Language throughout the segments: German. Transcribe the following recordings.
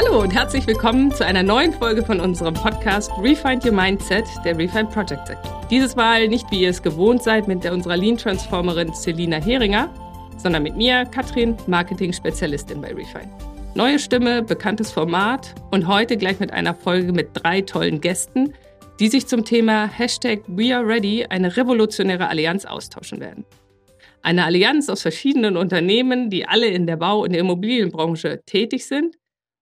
Hallo und herzlich willkommen zu einer neuen Folge von unserem Podcast Refind Your Mindset der Refind Project. Dieses Mal nicht, wie ihr es gewohnt seid, mit unserer Lean Transformerin Selina Heringer, sondern mit mir, Katrin, Marketing-Spezialistin bei Refind. Neue Stimme, bekanntes Format und heute gleich mit einer Folge mit drei tollen Gästen, die sich zum Thema Hashtag We Are Ready eine revolutionäre Allianz austauschen werden. Eine Allianz aus verschiedenen Unternehmen, die alle in der Bau- und Immobilienbranche tätig sind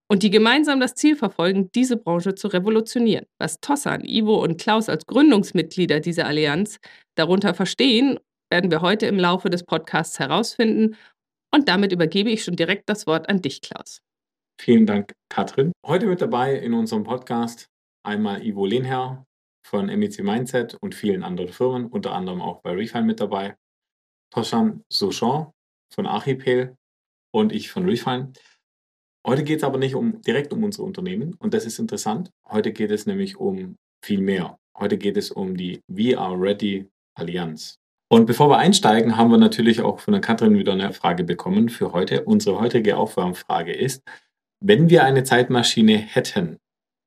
und die gemeinsam das Ziel verfolgen, diese Branche zu revolutionieren. Was Tossan, Ivo und Klaus als Gründungsmitglieder dieser Allianz darunter verstehen, werden wir heute im Laufe des Podcasts herausfinden. Und damit übergebe ich schon direkt das Wort an dich, Klaus. Vielen Dank, Katrin. Heute mit dabei in unserem Podcast einmal Ivo Lehnherr von MEC Mindset und vielen anderen Firmen, unter anderem auch bei Refine mit dabei. Toshan Souchon von Archipel und ich von Refine. Heute geht es aber nicht um, direkt um unsere Unternehmen und das ist interessant. Heute geht es nämlich um viel mehr. Heute geht es um die We Are Ready Allianz. Und bevor wir einsteigen, haben wir natürlich auch von der Katrin wieder eine Frage bekommen für heute. Unsere heutige Aufwärmfrage ist, wenn wir eine Zeitmaschine hätten,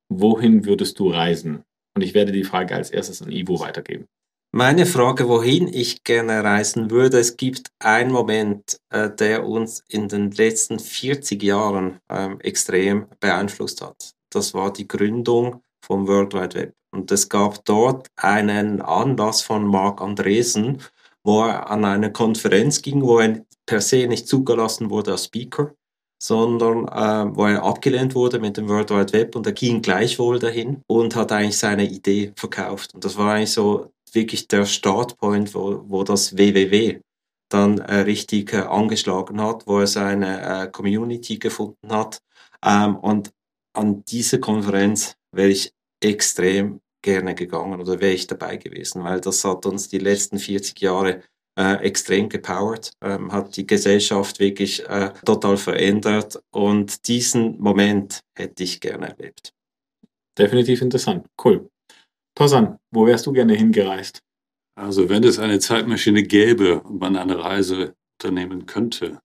wohin würdest du reisen? Und ich werde die Frage als erstes an Ivo weitergeben. Meine Frage, wohin ich gerne reisen würde, es gibt einen Moment, äh, der uns in den letzten 40 Jahren ähm, extrem beeinflusst hat. Das war die Gründung vom World Wide Web. Und es gab dort einen Anlass von Marc Andresen, wo er an eine Konferenz ging, wo er per se nicht zugelassen wurde als Speaker, sondern äh, wo er abgelehnt wurde mit dem World Wide Web und er ging gleichwohl dahin und hat eigentlich seine Idee verkauft. Und das war eigentlich so wirklich der Startpoint, wo, wo das WWW dann äh, richtig äh, angeschlagen hat, wo er seine äh, Community gefunden hat. Ähm, und an diese Konferenz wäre ich extrem gerne gegangen oder wäre ich dabei gewesen, weil das hat uns die letzten 40 Jahre äh, extrem gepowert, ähm, hat die Gesellschaft wirklich äh, total verändert und diesen Moment hätte ich gerne erlebt. Definitiv interessant. Cool. Tosan, wo wärst du gerne hingereist? Also wenn es eine Zeitmaschine gäbe und man eine Reise unternehmen könnte,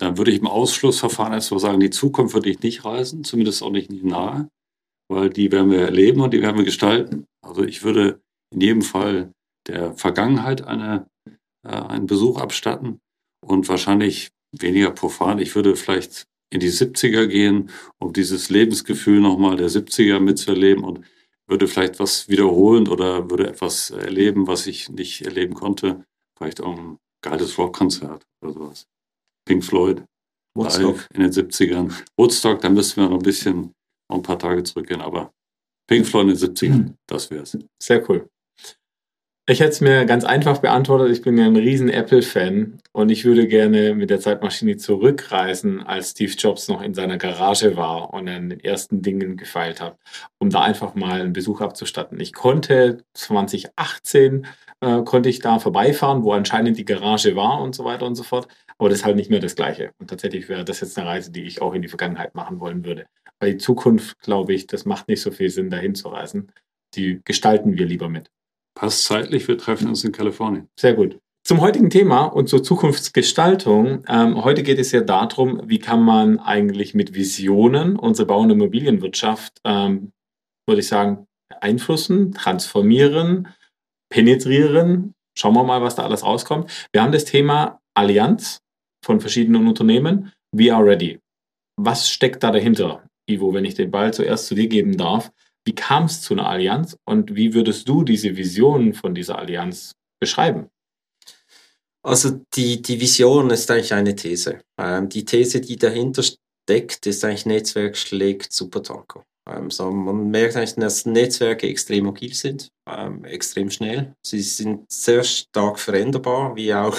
dann würde ich im Ausschlussverfahren erstmal sagen, die Zukunft würde ich nicht reisen, zumindest auch nicht nahe, weil die werden wir erleben und die werden wir gestalten. Also ich würde in jedem Fall der Vergangenheit eine, äh, einen Besuch abstatten und wahrscheinlich weniger profan. Ich würde vielleicht in die 70er gehen, um dieses Lebensgefühl nochmal der 70er mitzuerleben und würde vielleicht was wiederholen oder würde etwas erleben, was ich nicht erleben konnte. Vielleicht auch ein geiles Rockkonzert oder sowas. Pink Floyd. Woodstock. in den 70ern. Woodstock, da müssten wir noch ein bisschen, noch ein paar Tage zurückgehen, aber Pink Floyd in den 70ern, mhm. das wäre es. Sehr cool. Ich hätte es mir ganz einfach beantwortet. Ich bin ja ein riesen Apple-Fan und ich würde gerne mit der Zeitmaschine zurückreisen, als Steve Jobs noch in seiner Garage war und an den ersten Dingen gefeilt hat, um da einfach mal einen Besuch abzustatten. Ich konnte 2018 äh, konnte ich da vorbeifahren, wo anscheinend die Garage war und so weiter und so fort. Aber das ist halt nicht mehr das Gleiche. Und tatsächlich wäre das jetzt eine Reise, die ich auch in die Vergangenheit machen wollen würde. Weil die Zukunft, glaube ich, das macht nicht so viel Sinn, dahin zu reisen. Die gestalten wir lieber mit. Passt zeitlich, wir treffen uns in Kalifornien. Sehr gut. Zum heutigen Thema und zur Zukunftsgestaltung. Ähm, heute geht es ja darum, wie kann man eigentlich mit Visionen unsere Bau- und Immobilienwirtschaft, ähm, würde ich sagen, beeinflussen, transformieren, penetrieren. Schauen wir mal, was da alles rauskommt. Wir haben das Thema Allianz von verschiedenen Unternehmen. We are ready. Was steckt da dahinter, Ivo, wenn ich den Ball zuerst zu dir geben darf? Wie kam es zu einer Allianz und wie würdest du diese Vision von dieser Allianz beschreiben? Also die, die Vision ist eigentlich eine These. Ähm, die These, die dahinter steckt, ist eigentlich Netzwerk schlägt Supertanker. Ähm, so man merkt eigentlich, dass Netzwerke extrem agil sind, ähm, extrem schnell. Sie sind sehr stark veränderbar, wie auch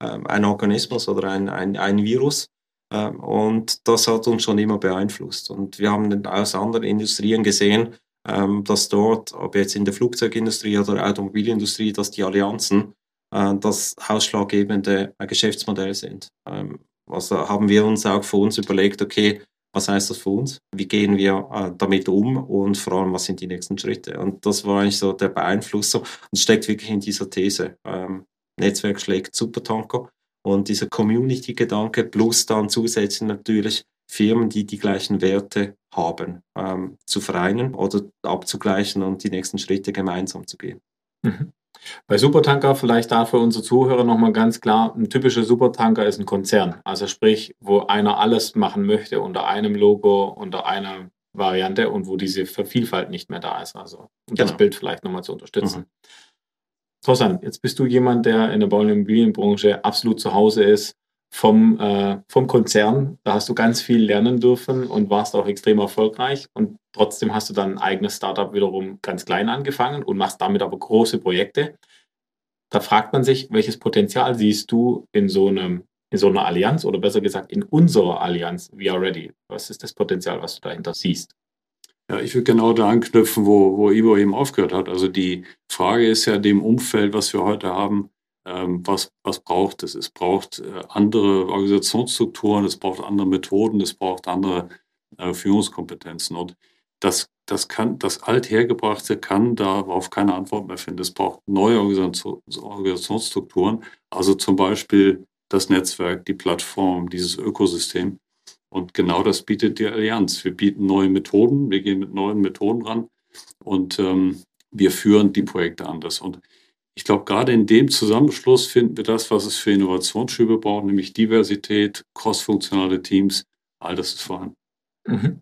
ähm, ein Organismus oder ein, ein, ein Virus. Ähm, und das hat uns schon immer beeinflusst. Und wir haben aus anderen Industrien gesehen, dass dort, ob jetzt in der Flugzeugindustrie oder Automobilindustrie, dass die Allianzen äh, das ausschlaggebende äh, Geschäftsmodell sind. Ähm, also haben wir uns auch für uns überlegt, okay, was heißt das für uns? Wie gehen wir äh, damit um und vor allem, was sind die nächsten Schritte? Und das war eigentlich so der Beeinflusser und steckt wirklich in dieser These. Ähm, Netzwerk schlägt Supertanker und dieser Community-Gedanke plus dann zusätzlich natürlich Firmen, die die gleichen Werte haben, ähm, zu vereinen oder abzugleichen und die nächsten Schritte gemeinsam zu gehen. Mhm. Bei Supertanker vielleicht da für unsere Zuhörer nochmal ganz klar, ein typischer Supertanker ist ein Konzern. Also sprich, wo einer alles machen möchte unter einem Logo, unter einer Variante und wo diese Vielfalt nicht mehr da ist. Also um genau. das Bild vielleicht nochmal zu unterstützen. Mhm. Tosan, jetzt bist du jemand, der in der Bau- und Immobilienbranche absolut zu Hause ist vom, äh, vom Konzern. Da hast du ganz viel lernen dürfen und warst auch extrem erfolgreich. Und trotzdem hast du dann ein eigenes Startup wiederum ganz klein angefangen und machst damit aber große Projekte. Da fragt man sich, welches Potenzial siehst du in so einem in so einer Allianz oder besser gesagt in unserer Allianz We Are Ready? Was ist das Potenzial, was du dahinter siehst? Ja, ich würde genau da anknüpfen, wo, wo Ivo eben aufgehört hat. Also die Frage ist ja dem Umfeld, was wir heute haben, was, was braucht es? Es braucht äh, andere Organisationsstrukturen, es braucht andere Methoden, es braucht andere äh, Führungskompetenzen. Und das, das, kann, das Althergebrachte kann darauf keine Antwort mehr finden. Es braucht neue Organisationsstrukturen, also zum Beispiel das Netzwerk, die Plattform, dieses Ökosystem. Und genau das bietet die Allianz. Wir bieten neue Methoden, wir gehen mit neuen Methoden ran und ähm, wir führen die Projekte anders. Und ich glaube, gerade in dem Zusammenschluss finden wir das, was es für Innovationsschübe braucht, nämlich Diversität, crossfunktionale Teams. All das ist vorhanden. Mhm.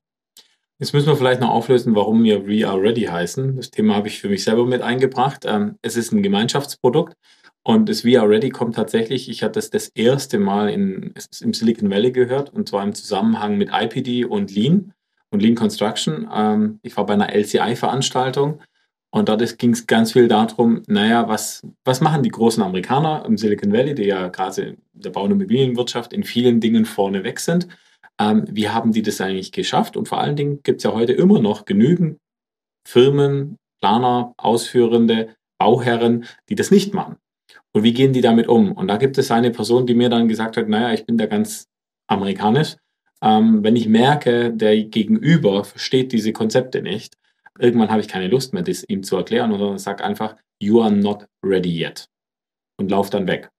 Jetzt müssen wir vielleicht noch auflösen, warum wir We Are Ready heißen. Das Thema habe ich für mich selber mit eingebracht. Ähm, es ist ein Gemeinschaftsprodukt und das We Are Ready kommt tatsächlich, ich hatte es das erste Mal in, im Silicon Valley gehört und zwar im Zusammenhang mit IPD und Lean und Lean Construction. Ähm, ich war bei einer LCI-Veranstaltung und dort ging es ganz viel darum, naja, was, was machen die großen Amerikaner im Silicon Valley, die ja gerade in der Bau- und Immobilienwirtschaft in vielen Dingen vorne weg sind. Ähm, wie haben die das eigentlich geschafft? Und vor allen Dingen gibt es ja heute immer noch genügend Firmen, Planer, Ausführende, Bauherren, die das nicht machen. Und wie gehen die damit um? Und da gibt es eine Person, die mir dann gesagt hat, naja, ich bin da ganz amerikanisch. Ähm, wenn ich merke, der Gegenüber versteht diese Konzepte nicht, Irgendwann habe ich keine Lust mehr, das ihm zu erklären, sondern sage einfach, you are not ready yet. Und lauf dann weg.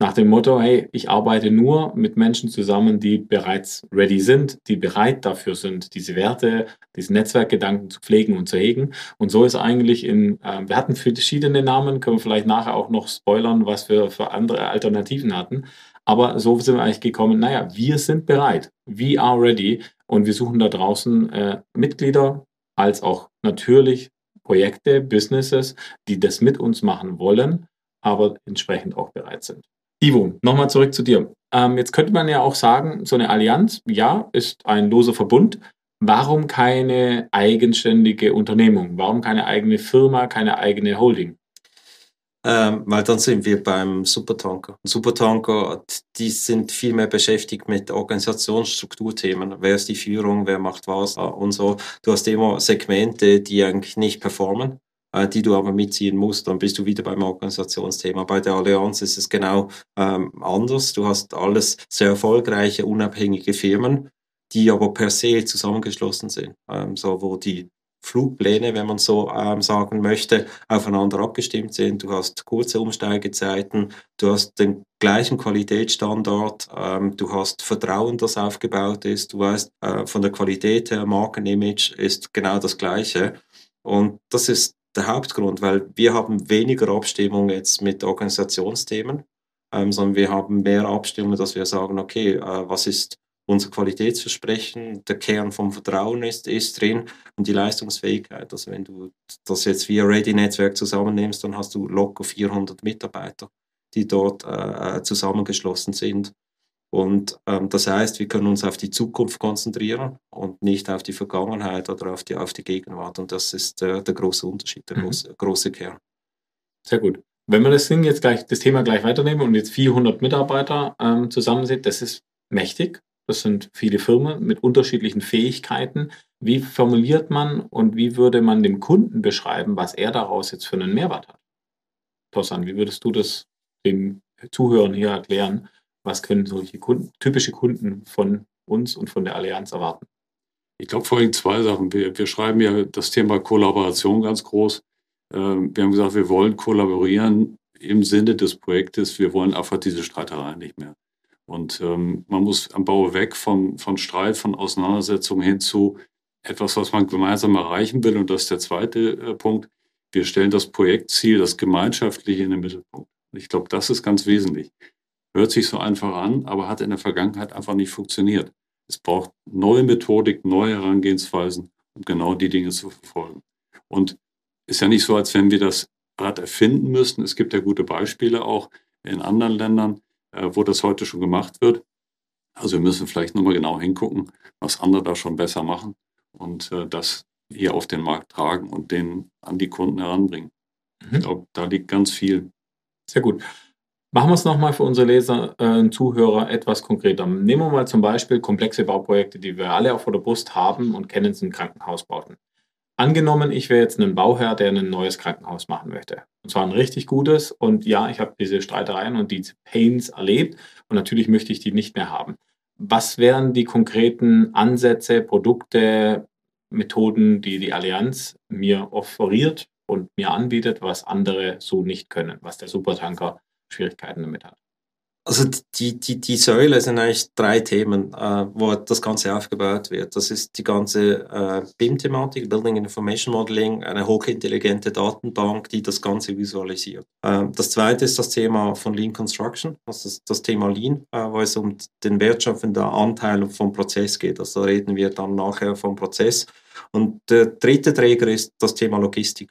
Nach dem Motto, hey, ich arbeite nur mit Menschen zusammen, die bereits ready sind, die bereit dafür sind, diese Werte, diesen Netzwerkgedanken zu pflegen und zu hegen. Und so ist eigentlich in, äh, wir hatten verschiedene Namen, können wir vielleicht nachher auch noch spoilern, was wir für andere Alternativen hatten. Aber so sind wir eigentlich gekommen, naja, wir sind bereit. We are ready. Und wir suchen da draußen äh, Mitglieder, als auch natürlich Projekte, Businesses, die das mit uns machen wollen, aber entsprechend auch bereit sind. Ivo, nochmal zurück zu dir. Ähm, jetzt könnte man ja auch sagen, so eine Allianz, ja, ist ein loser Verbund. Warum keine eigenständige Unternehmung? Warum keine eigene Firma, keine eigene Holding? Ähm, weil dann sind wir beim Supertanker. Supertanker, die sind viel mehr beschäftigt mit Organisationsstrukturthemen. Wer ist die Führung, wer macht was äh, und so. Du hast immer Segmente, die eigentlich nicht performen, äh, die du aber mitziehen musst. Dann bist du wieder beim Organisationsthema. Bei der Allianz ist es genau ähm, anders. Du hast alles sehr erfolgreiche, unabhängige Firmen, die aber per se zusammengeschlossen sind. Ähm, so, wo die Flugpläne, wenn man so ähm, sagen möchte, aufeinander abgestimmt sind. Du hast kurze Umsteigezeiten, du hast den gleichen Qualitätsstandard, ähm, du hast Vertrauen, das aufgebaut ist, du weißt, äh, von der Qualität her, Markenimage ist genau das gleiche. Und das ist der Hauptgrund, weil wir haben weniger Abstimmung jetzt mit Organisationsthemen, ähm, sondern wir haben mehr Abstimmung, dass wir sagen, okay, äh, was ist unser Qualitätsversprechen, der Kern vom Vertrauen ist, ist drin und die Leistungsfähigkeit. Also wenn du das jetzt via Ready-Netzwerk zusammennimmst, dann hast du locker 400 Mitarbeiter, die dort äh, zusammengeschlossen sind. Und ähm, das heißt, wir können uns auf die Zukunft konzentrieren und nicht auf die Vergangenheit oder auf die, auf die Gegenwart. Und das ist äh, der große Unterschied, der mhm. große, große Kern. Sehr gut. Wenn wir das Ding jetzt gleich, das Thema gleich weiternehmen und jetzt 400 Mitarbeiter ähm, zusammen sind, das ist mächtig. Das sind viele Firmen mit unterschiedlichen Fähigkeiten. Wie formuliert man und wie würde man dem Kunden beschreiben, was er daraus jetzt für einen Mehrwert hat? Tossan, wie würdest du das den Zuhörern hier erklären? Was können solche Kunden, typische Kunden von uns und von der Allianz erwarten? Ich glaube vor allem zwei Sachen. Wir, wir schreiben ja das Thema Kollaboration ganz groß. Ähm, wir haben gesagt, wir wollen kollaborieren im Sinne des Projektes. Wir wollen einfach diese Streiterei nicht mehr. Und ähm, man muss am Bau weg von, von Streit, von Auseinandersetzungen hin zu etwas, was man gemeinsam erreichen will. Und das ist der zweite äh, Punkt. Wir stellen das Projektziel, das Gemeinschaftliche in den Mittelpunkt. Und ich glaube, das ist ganz wesentlich. Hört sich so einfach an, aber hat in der Vergangenheit einfach nicht funktioniert. Es braucht neue Methodik, neue Herangehensweisen, um genau die Dinge zu verfolgen. Und ist ja nicht so, als wenn wir das Rad erfinden müssten. Es gibt ja gute Beispiele auch in anderen Ländern, wo das heute schon gemacht wird. Also wir müssen vielleicht nochmal genau hingucken, was andere da schon besser machen und äh, das hier auf den Markt tragen und den an die Kunden heranbringen. Mhm. Ich glaube, da liegt ganz viel. Sehr gut. Machen wir es nochmal für unsere Leser äh, und Zuhörer etwas konkreter. Nehmen wir mal zum Beispiel komplexe Bauprojekte, die wir alle auf der Brust haben und kennen, sind Krankenhausbauten. Angenommen, ich wäre jetzt ein Bauherr, der ein neues Krankenhaus machen möchte. Und zwar ein richtig gutes. Und ja, ich habe diese Streitereien und diese Pains erlebt. Und natürlich möchte ich die nicht mehr haben. Was wären die konkreten Ansätze, Produkte, Methoden, die die Allianz mir offeriert und mir anbietet, was andere so nicht können, was der Supertanker Schwierigkeiten damit hat? Also die, die, die Säule sind eigentlich drei Themen, äh, wo das Ganze aufgebaut wird. Das ist die ganze äh, BIM-Thematik, Building Information Modeling, eine hochintelligente Datenbank, die das Ganze visualisiert. Ähm, das zweite ist das Thema von Lean Construction, also das, das Thema Lean, äh, wo es um den wertschöpfenden Anteil vom Prozess geht. Also da reden wir dann nachher vom Prozess. Und der dritte Träger ist das Thema Logistik.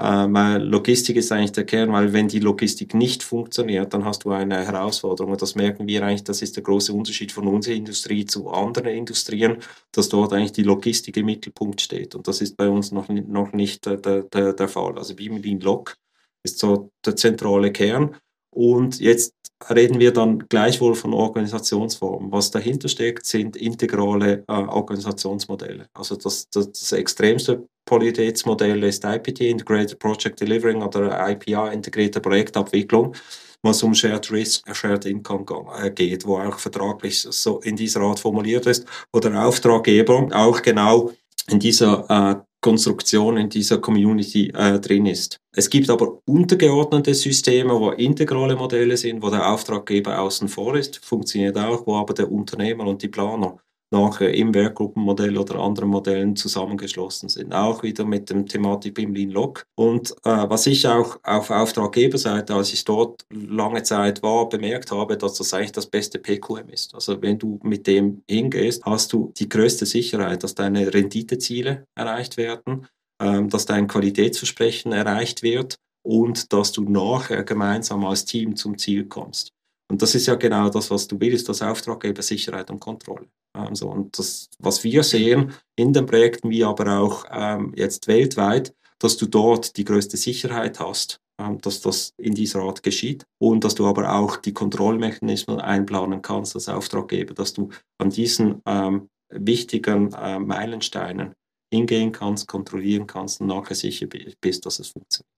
Ähm, Logistik ist eigentlich der Kern, weil wenn die Logistik nicht funktioniert, dann hast du eine Herausforderung. Und das merken wir eigentlich, das ist der große Unterschied von unserer Industrie zu anderen Industrien, dass dort eigentlich die Logistik im Mittelpunkt steht. Und das ist bei uns noch, noch nicht der, der, der Fall. Also Beamlin Log ist so der zentrale Kern. Und jetzt reden wir dann gleichwohl von Organisationsformen. Was dahinter steckt, sind integrale äh, Organisationsmodelle. Also das, das, das extremste Qualitätsmodell ist IPT, Integrated Project Delivering oder IPA, integrierte Projektabwicklung, was um Shared Risk, Shared Income äh, geht, wo auch vertraglich so in dieser Art formuliert ist, wo der Auftraggeber auch genau in dieser äh, Konstruktion in dieser Community äh, drin ist. Es gibt aber untergeordnete Systeme, wo integrale Modelle sind, wo der Auftraggeber außen vor ist, funktioniert auch, wo aber der Unternehmer und die Planer nachher im Werkgruppenmodell oder anderen Modellen zusammengeschlossen sind. Auch wieder mit dem Thematik im Lean Log. Und äh, was ich auch auf Auftraggeberseite, als ich dort lange Zeit war, bemerkt habe, dass das eigentlich das beste PQM ist. Also wenn du mit dem hingehst, hast du die größte Sicherheit, dass deine Renditeziele erreicht werden, ähm, dass dein Qualitätsversprechen erreicht wird und dass du nachher gemeinsam als Team zum Ziel kommst. Und das ist ja genau das, was du willst, das Auftraggeber Sicherheit und Kontrolle. Also, und das, was wir sehen in den Projekten, wie aber auch ähm, jetzt weltweit, dass du dort die größte Sicherheit hast, ähm, dass das in dieser Art geschieht und dass du aber auch die Kontrollmechanismen einplanen kannst als Auftraggeber, dass du an diesen ähm, wichtigen äh, Meilensteinen hingehen kannst, kontrollieren kannst und nachher sicher bist, dass es funktioniert.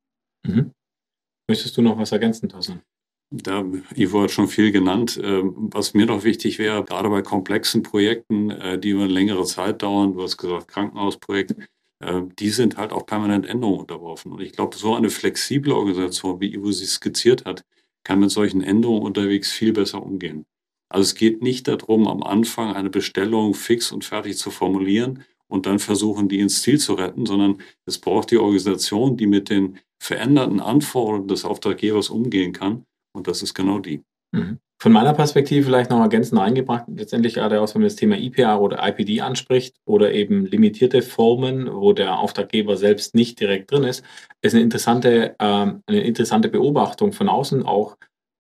Mhm. Möchtest du noch was ergänzen, Thorsten? Da, Ivo hat schon viel genannt. Ähm, was mir noch wichtig wäre, gerade bei komplexen Projekten, äh, die über eine längere Zeit dauern, du hast gesagt Krankenhausprojekt, äh, die sind halt auch permanent Änderungen unterworfen. Und ich glaube, so eine flexible Organisation, wie Ivo sie skizziert hat, kann mit solchen Änderungen unterwegs viel besser umgehen. Also es geht nicht darum, am Anfang eine Bestellung fix und fertig zu formulieren und dann versuchen, die ins Ziel zu retten, sondern es braucht die Organisation, die mit den veränderten Anforderungen des Auftraggebers umgehen kann und das ist genau die. Mhm. Von meiner Perspektive vielleicht noch ergänzend eingebracht, letztendlich gerade aus, wenn man das Thema IPA oder IPD anspricht oder eben limitierte Formen, wo der Auftraggeber selbst nicht direkt drin ist, ist eine interessante, ähm, eine interessante Beobachtung von außen auch.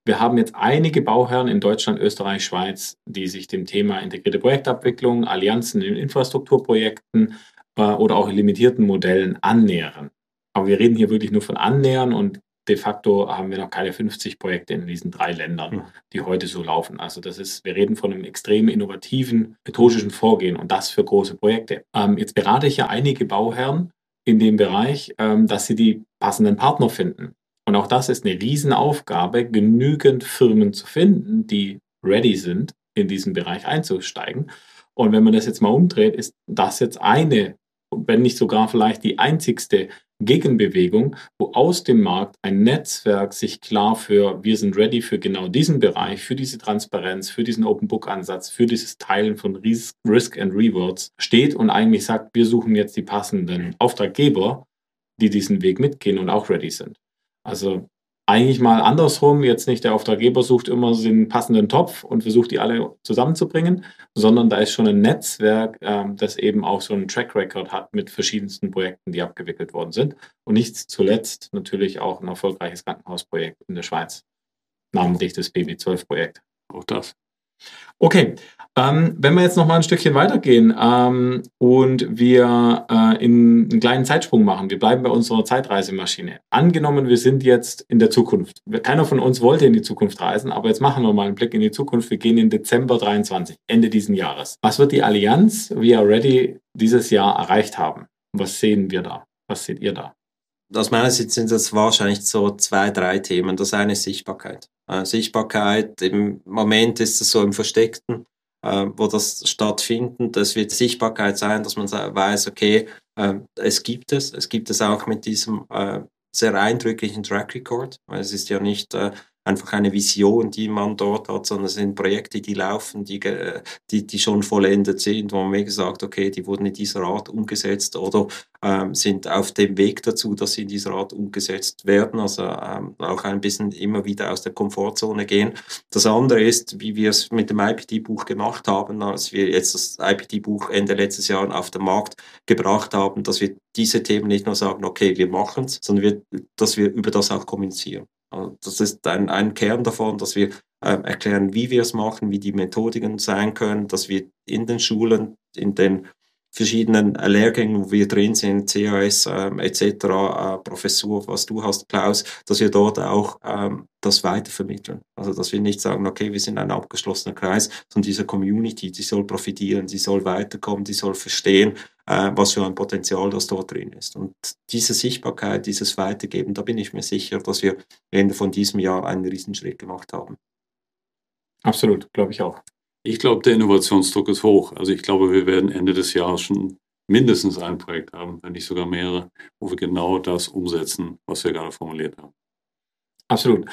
Wir haben jetzt einige Bauherren in Deutschland, Österreich, Schweiz, die sich dem Thema integrierte Projektabwicklung, Allianzen in Infrastrukturprojekten äh, oder auch limitierten Modellen annähern. Aber wir reden hier wirklich nur von annähern und de facto haben wir noch keine 50 Projekte in diesen drei Ländern, hm. die heute so laufen. Also das ist, wir reden von einem extrem innovativen, methodischen Vorgehen und das für große Projekte. Ähm, jetzt berate ich ja einige Bauherren in dem Bereich, ähm, dass sie die passenden Partner finden. Und auch das ist eine Riesenaufgabe, genügend Firmen zu finden, die ready sind, in diesen Bereich einzusteigen. Und wenn man das jetzt mal umdreht, ist das jetzt eine wenn nicht sogar vielleicht die einzigste Gegenbewegung, wo aus dem Markt ein Netzwerk sich klar für, wir sind ready für genau diesen Bereich, für diese Transparenz, für diesen Open Book Ansatz, für dieses Teilen von Risk and Rewards steht und eigentlich sagt, wir suchen jetzt die passenden Auftraggeber, die diesen Weg mitgehen und auch ready sind. Also eigentlich mal andersrum, jetzt nicht der Auftraggeber sucht immer den passenden Topf und versucht die alle zusammenzubringen, sondern da ist schon ein Netzwerk, ähm, das eben auch so einen Track Record hat mit verschiedensten Projekten, die abgewickelt worden sind. Und nicht zuletzt natürlich auch ein erfolgreiches Krankenhausprojekt in der Schweiz, namentlich das BB12-Projekt. Auch das. Okay, ähm, wenn wir jetzt noch mal ein Stückchen weitergehen ähm, und wir äh, in einen kleinen Zeitsprung machen, wir bleiben bei unserer Zeitreisemaschine. Angenommen, wir sind jetzt in der Zukunft. Keiner von uns wollte in die Zukunft reisen, aber jetzt machen wir mal einen Blick in die Zukunft. Wir gehen in Dezember 23, Ende diesen Jahres. Was wird die Allianz via Ready dieses Jahr erreicht haben? Was sehen wir da? Was seht ihr da? Aus meiner Sicht sind das wahrscheinlich so zwei, drei Themen. Das eine ist Sichtbarkeit. Äh, Sichtbarkeit, im Moment ist es so im Versteckten, äh, wo das stattfindet. Das wird Sichtbarkeit sein, dass man weiß, okay, äh, es gibt es. Es gibt es auch mit diesem äh, sehr eindrücklichen Track Record, weil es ist ja nicht äh, einfach eine Vision, die man dort hat, sondern es sind Projekte, die laufen, die, die, die schon vollendet sind, wo man mir gesagt okay, die wurden in dieser Art umgesetzt oder ähm, sind auf dem Weg dazu, dass sie in dieser Art umgesetzt werden, also ähm, auch ein bisschen immer wieder aus der Komfortzone gehen. Das andere ist, wie wir es mit dem IPT-Buch gemacht haben, als wir jetzt das IPT-Buch Ende letztes Jahr auf den Markt gebracht haben, dass wir diese Themen nicht nur sagen, okay, wir machen es, sondern wir, dass wir über das auch kommunizieren. Das ist ein, ein Kern davon, dass wir äh, erklären, wie wir es machen, wie die Methodiken sein können, dass wir in den Schulen, in den verschiedenen Lehrgängen, wo wir drin sind, CAS ähm, etc., äh, Professur, was du hast, Klaus, dass wir dort auch ähm, das weitervermitteln. Also dass wir nicht sagen, okay, wir sind ein abgeschlossener Kreis, sondern diese Community, die soll profitieren, die soll weiterkommen, die soll verstehen, äh, was für ein Potenzial das dort drin ist. Und diese Sichtbarkeit, dieses Weitergeben, da bin ich mir sicher, dass wir Ende von diesem Jahr einen Riesenschritt gemacht haben. Absolut, glaube ich auch. Ich glaube, der Innovationsdruck ist hoch. Also ich glaube, wir werden Ende des Jahres schon mindestens ein Projekt haben, wenn nicht sogar mehrere, wo wir genau das umsetzen, was wir gerade formuliert haben. Absolut.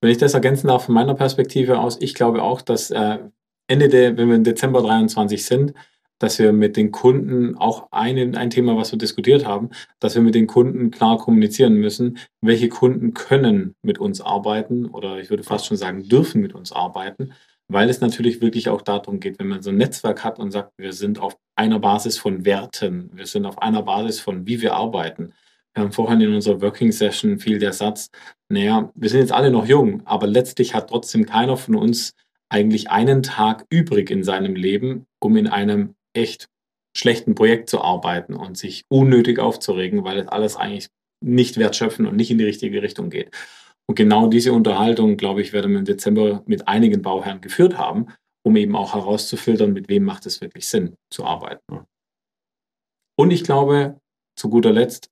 Wenn ich das ergänzen darf von meiner Perspektive aus, ich glaube auch, dass äh, Ende der, wenn wir im Dezember 23 sind, dass wir mit den Kunden auch ein, ein Thema, was wir diskutiert haben, dass wir mit den Kunden klar kommunizieren müssen, welche Kunden können mit uns arbeiten oder ich würde fast schon sagen, dürfen mit uns arbeiten weil es natürlich wirklich auch darum geht, wenn man so ein Netzwerk hat und sagt, wir sind auf einer Basis von Werten, wir sind auf einer Basis von, wie wir arbeiten. Wir haben vorhin in unserer Working Session viel der Satz, naja, wir sind jetzt alle noch jung, aber letztlich hat trotzdem keiner von uns eigentlich einen Tag übrig in seinem Leben, um in einem echt schlechten Projekt zu arbeiten und sich unnötig aufzuregen, weil es alles eigentlich nicht wertschöpfen und nicht in die richtige Richtung geht. Und genau diese Unterhaltung, glaube ich, werden wir im Dezember mit einigen Bauherren geführt haben, um eben auch herauszufiltern, mit wem macht es wirklich Sinn zu arbeiten. Und ich glaube, zu guter Letzt,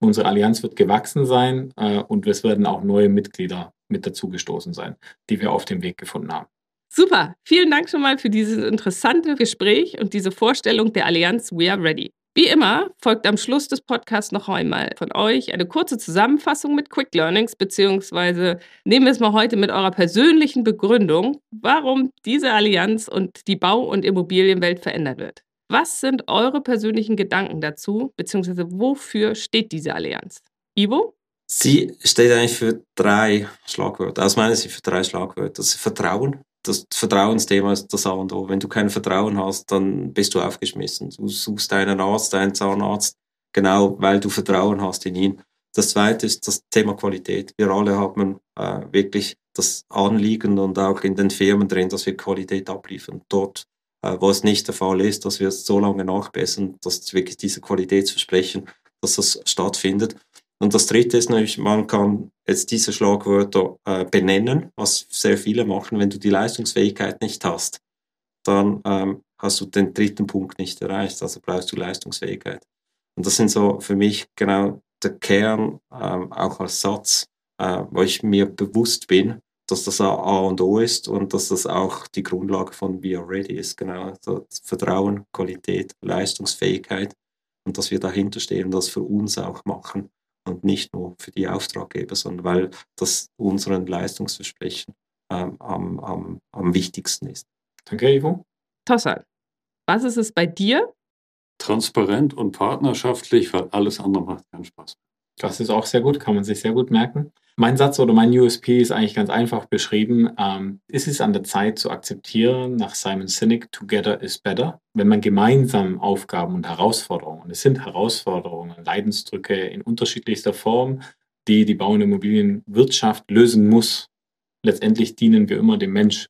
unsere Allianz wird gewachsen sein äh, und es werden auch neue Mitglieder mit dazugestoßen sein, die wir auf dem Weg gefunden haben. Super, vielen Dank schon mal für dieses interessante Gespräch und diese Vorstellung der Allianz We Are Ready. Wie immer folgt am Schluss des Podcasts noch einmal von euch eine kurze Zusammenfassung mit Quick Learnings, beziehungsweise nehmen wir es mal heute mit eurer persönlichen Begründung, warum diese Allianz und die Bau- und Immobilienwelt verändert wird. Was sind eure persönlichen Gedanken dazu, beziehungsweise wofür steht diese Allianz? Ivo? Sie steht eigentlich für drei Schlagwörter. Aus meiner Sicht für drei Schlagwörter. Das ist Vertrauen, das Vertrauensthema ist das A und O. Wenn du kein Vertrauen hast, dann bist du aufgeschmissen. Du suchst deinen Arzt, deinen Zahnarzt, genau weil du Vertrauen hast in ihn. Das zweite ist das Thema Qualität. Wir alle haben äh, wirklich das Anliegen und auch in den Firmen drin, dass wir Qualität abliefern. Dort, äh, wo es nicht der Fall ist, dass wir es so lange nachbessern, dass wirklich diese Qualitätsversprechen, dass das stattfindet. Und das Dritte ist natürlich, man kann jetzt diese Schlagwörter äh, benennen, was sehr viele machen. Wenn du die Leistungsfähigkeit nicht hast, dann ähm, hast du den dritten Punkt nicht erreicht, also brauchst du Leistungsfähigkeit. Und das sind so für mich genau der Kern, ähm, auch als Satz, äh, wo ich mir bewusst bin, dass das A und O ist und dass das auch die Grundlage von We Are Ready ist. Genau, also Vertrauen, Qualität, Leistungsfähigkeit und dass wir dahinter stehen und das für uns auch machen und nicht nur für die Auftraggeber, sondern weil das unseren Leistungsversprechen ähm, am, am, am wichtigsten ist. Danke, Ivo. Tossan, was ist es bei dir? Transparent und partnerschaftlich, weil alles andere macht keinen Spaß. Das ist auch sehr gut, kann man sich sehr gut merken. Mein Satz oder mein USP ist eigentlich ganz einfach beschrieben. Ähm, ist es an der Zeit zu akzeptieren, nach Simon Sinek, Together is better, wenn man gemeinsam Aufgaben und Herausforderungen, und es sind Herausforderungen, Leidensdrücke in unterschiedlichster Form, die die Bau- und Immobilienwirtschaft lösen muss. Letztendlich dienen wir immer dem Mensch.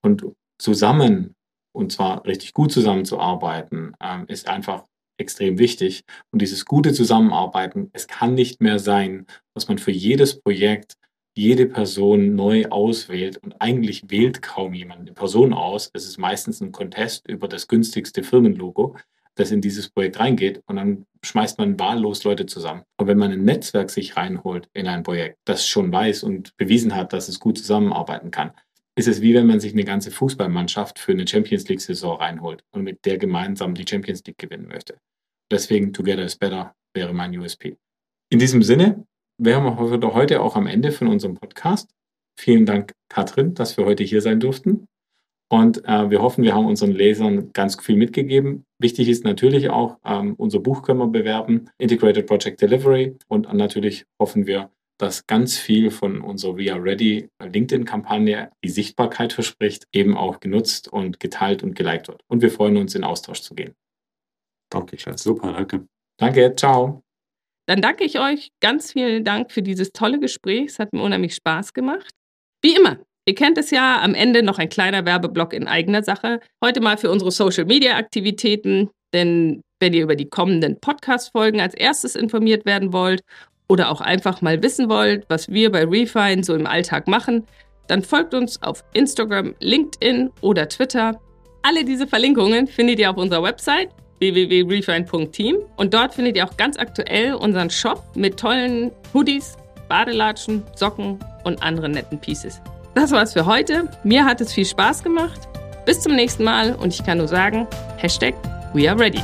Und zusammen, und zwar richtig gut zusammenzuarbeiten, ähm, ist einfach extrem wichtig. Und dieses gute Zusammenarbeiten, es kann nicht mehr sein, dass man für jedes Projekt jede Person neu auswählt und eigentlich wählt kaum jemand eine Person aus. Es ist meistens ein Contest über das günstigste Firmenlogo, das in dieses Projekt reingeht und dann schmeißt man wahllos Leute zusammen. Und wenn man ein Netzwerk sich reinholt in ein Projekt, das schon weiß und bewiesen hat, dass es gut zusammenarbeiten kann, ist es wie wenn man sich eine ganze Fußballmannschaft für eine Champions League-Saison reinholt und mit der gemeinsam die Champions League gewinnen möchte. Deswegen Together is Better wäre mein USP. In diesem Sinne wären wir heute auch am Ende von unserem Podcast. Vielen Dank, Katrin, dass wir heute hier sein durften. Und äh, wir hoffen, wir haben unseren Lesern ganz viel mitgegeben. Wichtig ist natürlich auch, ähm, unser Buch können wir bewerben, Integrated Project Delivery. Und natürlich hoffen wir, dass ganz viel von unserer We Are Ready LinkedIn-Kampagne, die Sichtbarkeit verspricht, eben auch genutzt und geteilt und geliked wird. Und wir freuen uns, in Austausch zu gehen. Danke, Schatz. Super, danke. Danke, ciao. Dann danke ich euch ganz vielen Dank für dieses tolle Gespräch. Es hat mir unheimlich Spaß gemacht. Wie immer, ihr kennt es ja, am Ende noch ein kleiner Werbeblock in eigener Sache. Heute mal für unsere Social-Media-Aktivitäten, denn wenn ihr über die kommenden Podcast-Folgen als erstes informiert werden wollt oder auch einfach mal wissen wollt, was wir bei Refine so im Alltag machen, dann folgt uns auf Instagram, LinkedIn oder Twitter. Alle diese Verlinkungen findet ihr auf unserer Website www.refine.team und dort findet ihr auch ganz aktuell unseren Shop mit tollen Hoodies, Badelatschen, Socken und anderen netten Pieces. Das war's für heute. Mir hat es viel Spaß gemacht. Bis zum nächsten Mal und ich kann nur sagen, Hashtag We are ready.